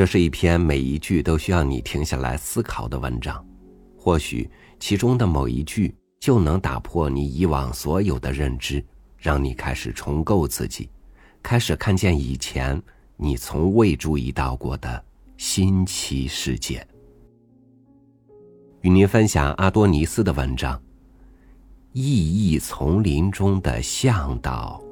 这是一篇每一句都需要你停下来思考的文章，或许其中的某一句就能打破你以往所有的认知，让你开始重构自己，开始看见以前你从未注意到过的新奇世界。与您分享阿多尼斯的文章《意义丛林中的向导》。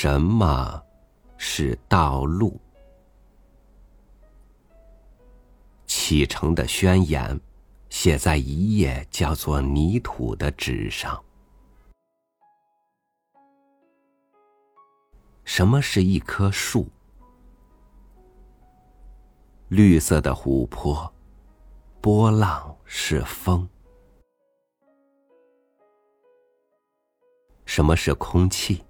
什么是道路？启程的宣言写在一页叫做泥土的纸上。什么是一棵树？绿色的湖泊，波浪是风。什么是空气？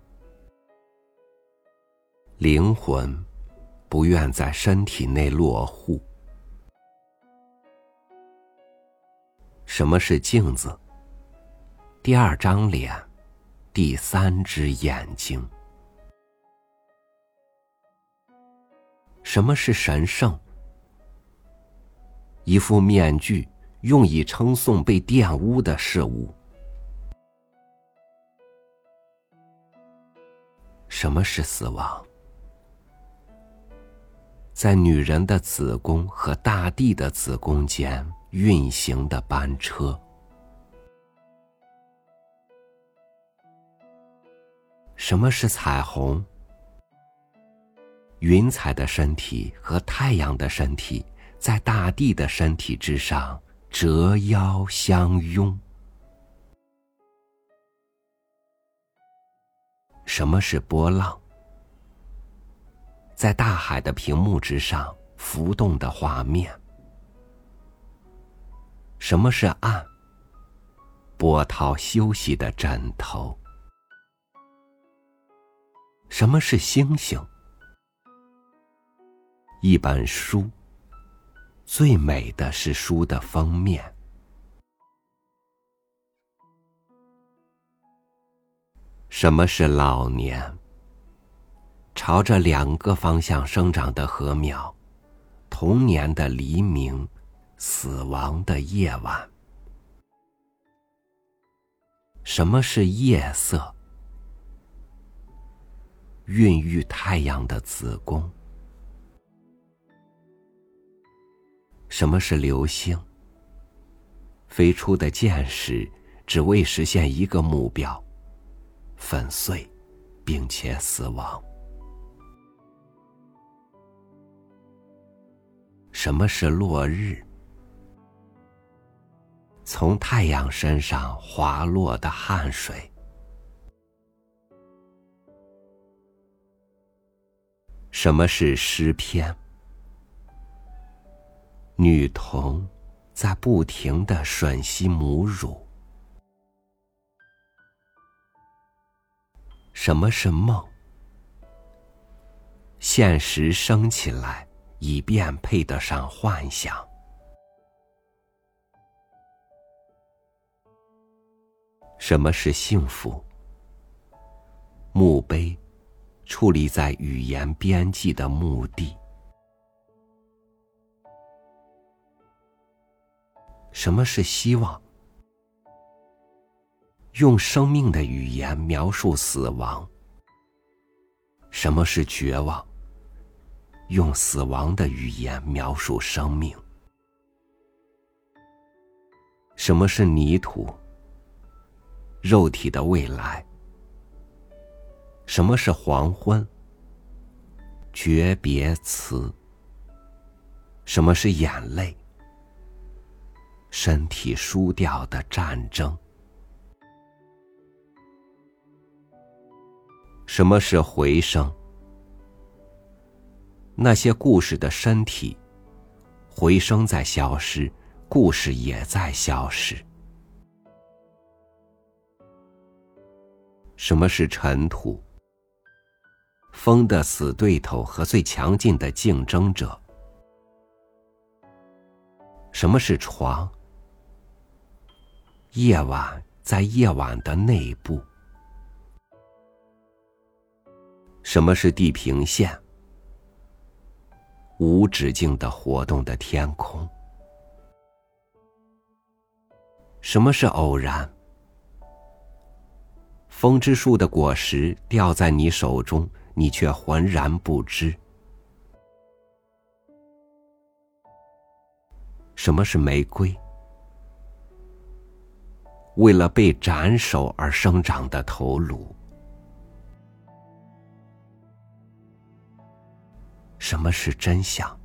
灵魂不愿在身体内落户。什么是镜子？第二张脸，第三只眼睛。什么是神圣？一副面具，用以称颂被玷污的事物。什么是死亡？在女人的子宫和大地的子宫间运行的班车。什么是彩虹？云彩的身体和太阳的身体在大地的身体之上折腰相拥。什么是波浪？在大海的屏幕之上浮动的画面。什么是岸？波涛休息的枕头。什么是星星？一本书，最美的是书的封面。什么是老年？朝着两个方向生长的禾苗，童年的黎明，死亡的夜晚。什么是夜色？孕育太阳的子宫。什么是流星？飞出的箭矢，只为实现一个目标：粉碎，并且死亡。什么是落日？从太阳身上滑落的汗水。什么是诗篇？女童在不停的吮吸母乳。什么是梦？现实升起来。以便配得上幻想。什么是幸福？墓碑矗立在语言边际的墓地。什么是希望？用生命的语言描述死亡。什么是绝望？用死亡的语言描述生命。什么是泥土？肉体的未来。什么是黄昏？诀别词。什么是眼泪？身体输掉的战争。什么是回声？那些故事的身体，回声在消失，故事也在消失。什么是尘土？风的死对头和最强劲的竞争者。什么是床？夜晚在夜晚的内部。什么是地平线？无止境的活动的天空。什么是偶然？风之树的果实掉在你手中，你却浑然不知。什么是玫瑰？为了被斩首而生长的头颅。什么是真相？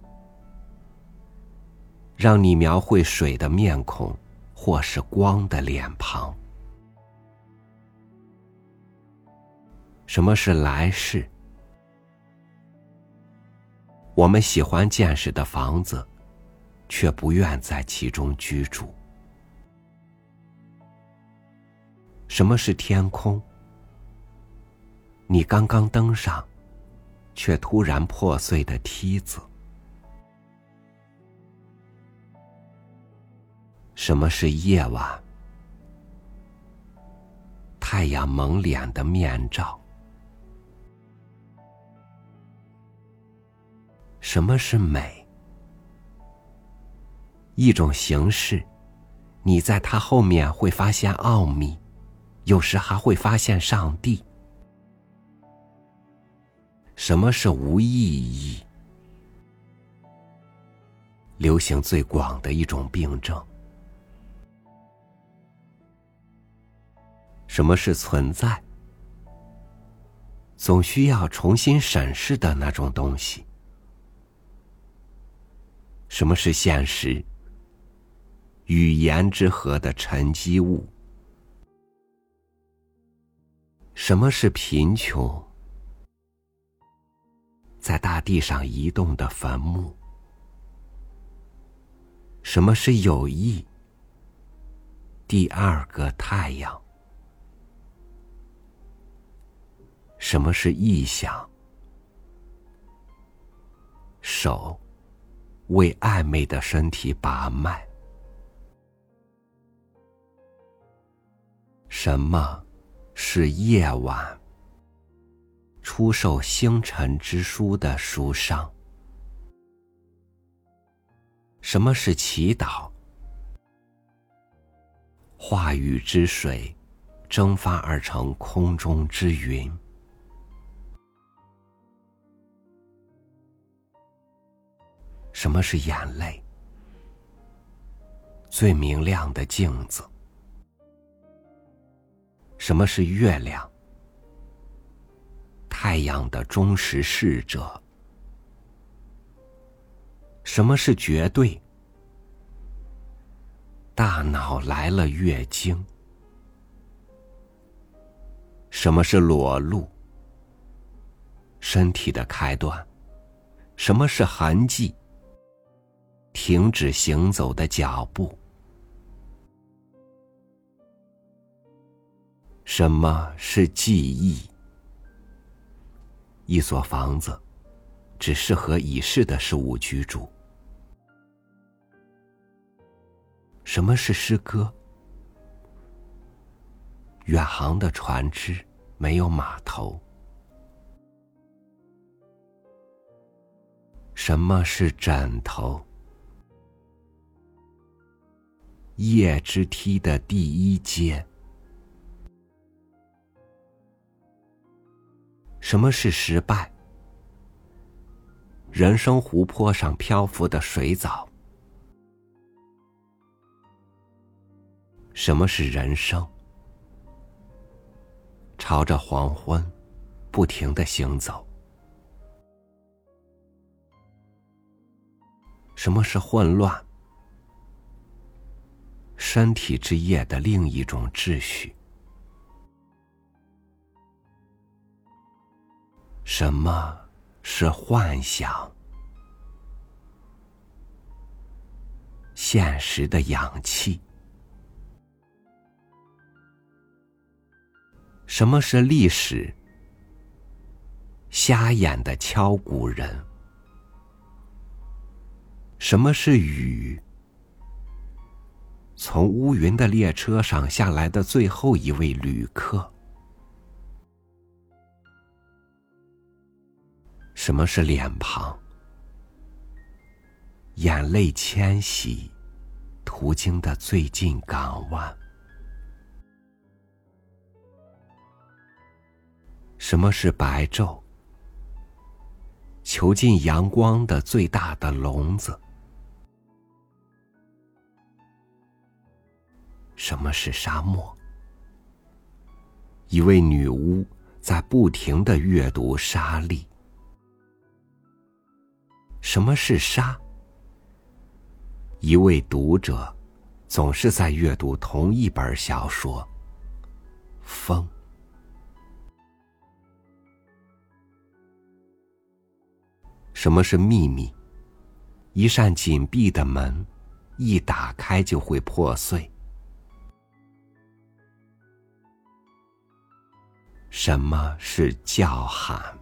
让你描绘水的面孔，或是光的脸庞。什么是来世？我们喜欢见识的房子，却不愿在其中居住。什么是天空？你刚刚登上，却突然破碎的梯子。什么是夜晚？太阳蒙脸的面罩。什么是美？一种形式，你在它后面会发现奥秘。有时还会发现上帝。什么是无意义？流行最广的一种病症。什么是存在？总需要重新审视的那种东西。什么是现实？语言之河的沉积物。什么是贫穷？在大地上移动的坟墓。什么是友谊？第二个太阳。什么是意象？手为暧昧的身体把脉。什么？是夜晚，出售星辰之书的书商。什么是祈祷？话语之水，蒸发而成空中之云。什么是眼泪？最明亮的镜子。什么是月亮？太阳的忠实侍者。什么是绝对？大脑来了月经。什么是裸露？身体的开端。什么是痕迹？停止行走的脚步。什么是记忆？一所房子，只适合已逝的事物居住。什么是诗歌？远航的船只没有码头。什么是枕头？夜之梯的第一阶。什么是失败？人生湖泊上漂浮的水藻。什么是人生？朝着黄昏，不停的行走。什么是混乱？身体之夜的另一种秩序。什么是幻想？现实的氧气。什么是历史？瞎眼的敲鼓人。什么是雨？从乌云的列车上下来的最后一位旅客。什么是脸庞？眼泪迁徙途经的最近港湾。什么是白昼？囚禁阳光的最大的笼子。什么是沙漠？一位女巫在不停的阅读沙粒。什么是沙？一位读者总是在阅读同一本小说。风。什么是秘密？一扇紧闭的门，一打开就会破碎。什么是叫喊？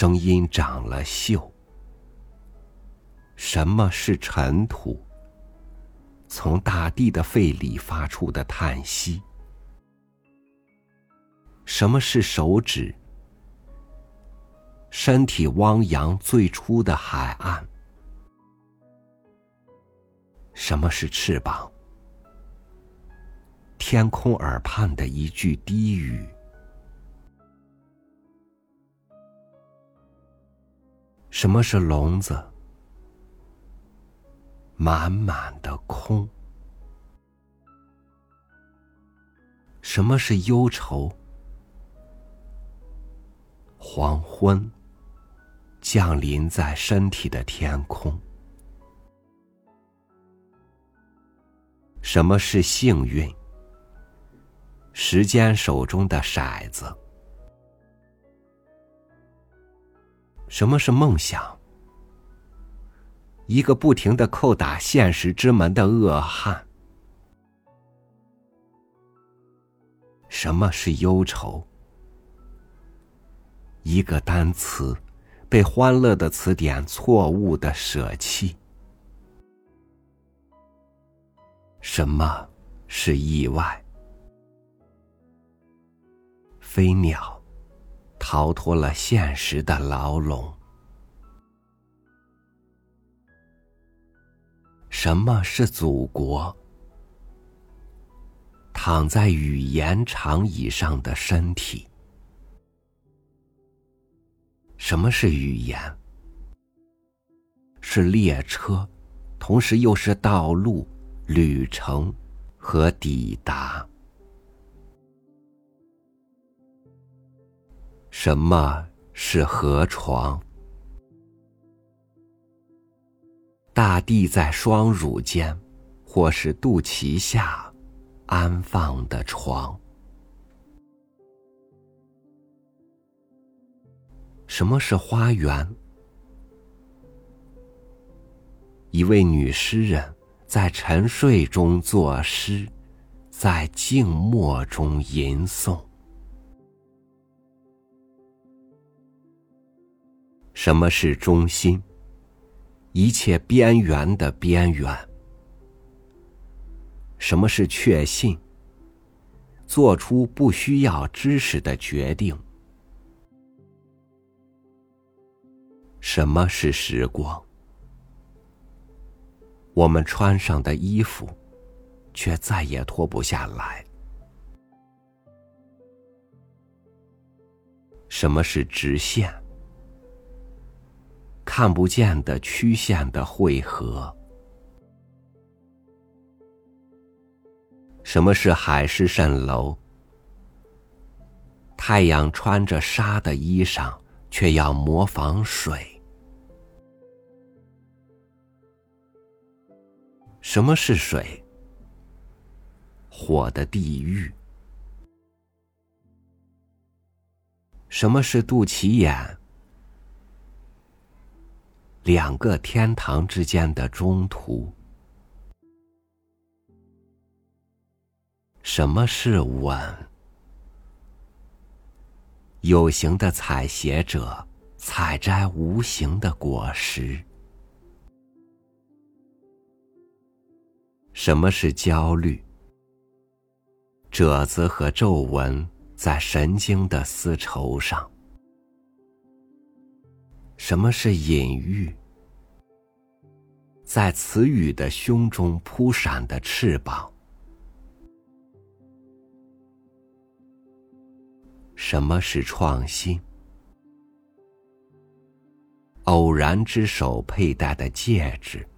声音长了锈。什么是尘土？从大地的肺里发出的叹息。什么是手指？身体汪洋最初的海岸。什么是翅膀？天空耳畔的一句低语。什么是笼子？满满的空。什么是忧愁？黄昏降临在身体的天空。什么是幸运？时间手中的骰子。什么是梦想？一个不停的叩打现实之门的恶汉。什么是忧愁？一个单词，被欢乐的词典错误的舍弃。什么是意外？飞鸟逃脱了现实的牢笼。什么是祖国？躺在语言长椅上的身体。什么是语言？是列车，同时又是道路、旅程和抵达。什么是河床？大地在双乳间，或是肚脐下安放的床。什么是花园？一位女诗人，在沉睡中作诗，在静默中吟诵。什么是中心？一切边缘的边缘。什么是确信？做出不需要知识的决定。什么是时光？我们穿上的衣服，却再也脱不下来。什么是直线？看不见的曲线的汇合。什么是海市蜃楼？太阳穿着纱的衣裳，却要模仿水。什么是水？火的地狱。什么是肚脐眼？两个天堂之间的中途。什么是吻？有形的采撷者采摘无形的果实。什么是焦虑？褶子和皱纹在神经的丝绸上。什么是隐喻？在词语的胸中扑闪的翅膀。什么是创新？偶然之手佩戴的戒指。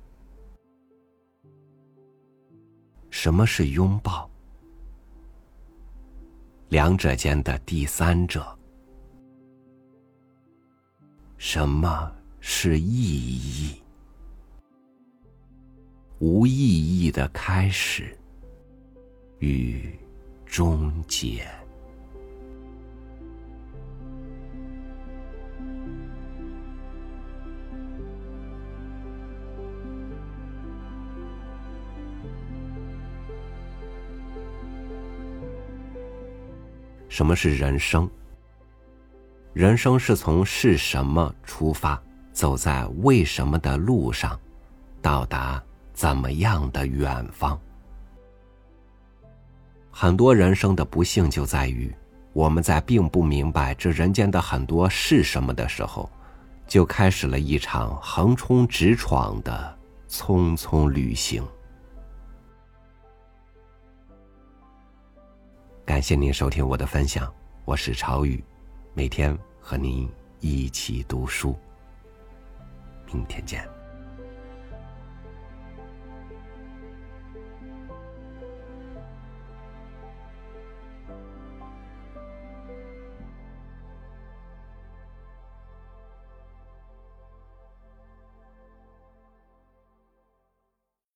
什么是拥抱？两者间的第三者。什么是意义？无意义的开始与终结。什么是人生？人生是从是什么出发，走在为什么的路上，到达怎么样的远方。很多人生的不幸就在于，我们在并不明白这人间的很多是什么的时候，就开始了一场横冲直闯的匆匆旅行。感谢您收听我的分享，我是朝雨。每天和您一起读书，明天见。